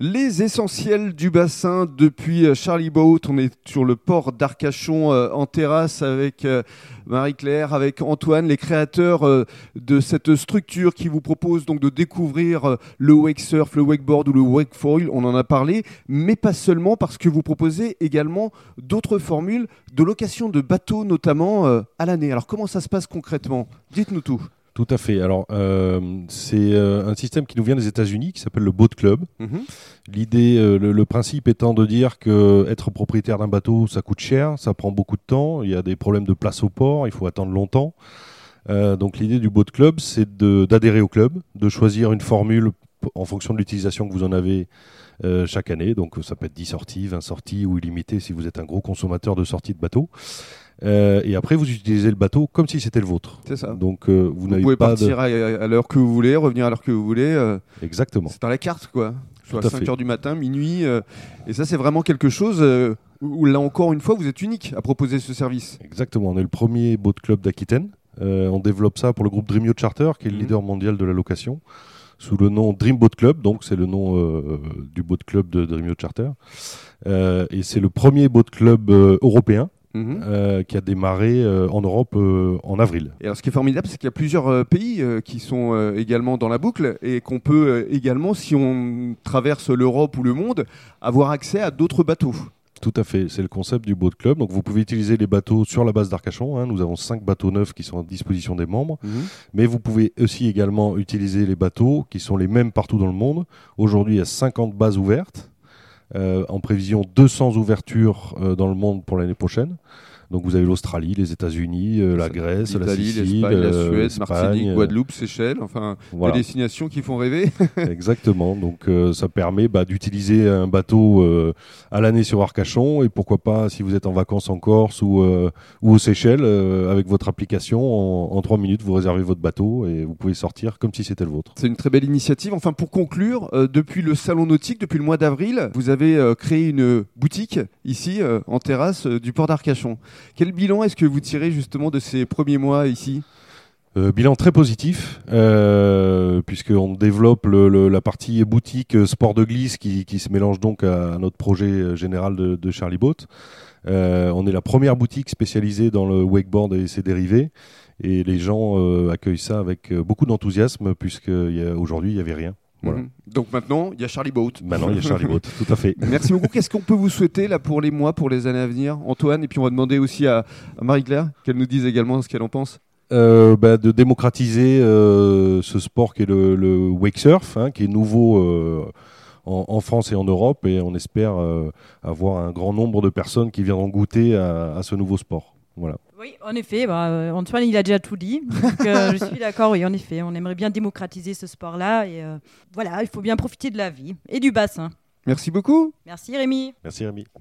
Les essentiels du bassin depuis euh, Charlie Boat. On est sur le port d'Arcachon euh, en terrasse avec euh, Marie-Claire, avec Antoine, les créateurs de cette structure qui vous propose donc de découvrir le wake surf, le wakeboard ou le wake foil. On en a parlé, mais pas seulement parce que vous proposez également d'autres formules de location de bateaux notamment à l'année. Alors comment ça se passe concrètement? Dites-nous tout. Tout à fait. Alors, euh, c'est euh, un système qui nous vient des États-Unis, qui s'appelle le Boat Club. Mhm. L'idée, euh, le, principe étant de dire que être propriétaire d'un bateau, ça coûte cher, ça prend beaucoup de temps. Il y a des problèmes de place au port, il faut attendre longtemps. donc, l'idée du Boat Club, c'est d'adhérer au club, de choisir une formule en fonction de l'utilisation que vous en avez chaque année. Donc, ça peut être 10 sorties, 20 sorties ou illimité si vous êtes un gros consommateur de sorties de bateau. Euh, et après, vous utilisez le bateau comme si c'était le vôtre. C'est ça. Donc, euh, vous, vous pouvez partir à, l'heure que vous voulez, revenir à l'heure que vous voulez. Euh, Exactement. C'est dans la carte, quoi. Soit à 5 h du matin, minuit. et ça, c'est vraiment quelque chose où, là encore une fois, vous êtes unique à proposer ce service. Exactement. On est le premier boat club d'Aquitaine. on développe ça pour le groupe Dreamio Charter, qui est le mhm. leader mondial de la location sous le nom Dream Boat Club, donc c'est le nom du boat club de Dreamio Charter. et c'est le premier boat club européen Mhm. Euh, qui a démarré euh, en Europe euh, en avril. Et alors, ce qui est formidable, c'est qu'il y a plusieurs pays qui sont également dans la boucle et qu'on peut également, si on traverse l'Europe ou le monde, avoir accès à d'autres bateaux. Tout à fait, c'est le concept du boat club. Donc vous pouvez utiliser les bateaux sur la base d'Arcachon. Hein. Nous avons cinq bateaux neufs qui sont à disposition des membres, mhm. mais vous pouvez aussi également utiliser les bateaux qui sont les mêmes partout dans le monde. Aujourd'hui, il y a 50 bases ouvertes. Euh, en prévision 200 ouvertures euh, dans le monde pour l'année prochaine. Donc vous avez l'Australie, les États-Unis, euh, la Grèce, la Sicile, la Suède, Martinique, Guadeloupe, Seychelles, enfin des destinations qui font rêver. Exactement. Donc ça permet bah, d'utiliser un bateau à l'année sur Arcachon et pourquoi pas si vous êtes en vacances en Corse ou, ou aux Seychelles avec votre application en, trois minutes vous réservez votre bateau et vous pouvez sortir comme si c'était le vôtre. C'est une très belle initiative. Enfin pour conclure, depuis le salon nautique, depuis le mois d'avril, vous avez créé une boutique ici en terrasse du port d'Arcachon. Quel bilan est-ce que vous tirez justement de ces premiers mois ici? Euh, bilan très positif, euh, puisqu'on développe la partie boutique euh, sport de glisse qui, se mélange donc à, notre projet général de, Charlie Boat. on est la première boutique spécialisée dans le wakeboard et ses dérivés. Et les gens accueillent ça avec beaucoup d'enthousiasme, puisqu'aujourd'hui, il n'y avait rien. Mhm. Donc maintenant, il y a Charlie Boat. Maintenant, il y a Charlie Boat, tout à fait. Merci beaucoup. Qu'est-ce qu'on peut vous souhaiter là pour les mois, pour les années à venir, Antoine Et puis on va demander aussi à, Marie-Claire qu'elle nous dise également ce qu'elle en pense. Euh, bah, de démocratiser euh, ce sport qui est le, wake surf, hein, qui est nouveau euh, en, France et en Europe, et on espère avoir un grand nombre de personnes qui viendront goûter à ce nouveau sport. Oui, en effet, bah, euh, Antoine, il a déjà tout dit. Euh, je suis d'accord, oui, en effet. On aimerait bien démocratiser ce sport-là. Et euh, voilà, il faut bien profiter de la vie et du bassin. Merci beaucoup. Merci Rémi. Merci Rémi.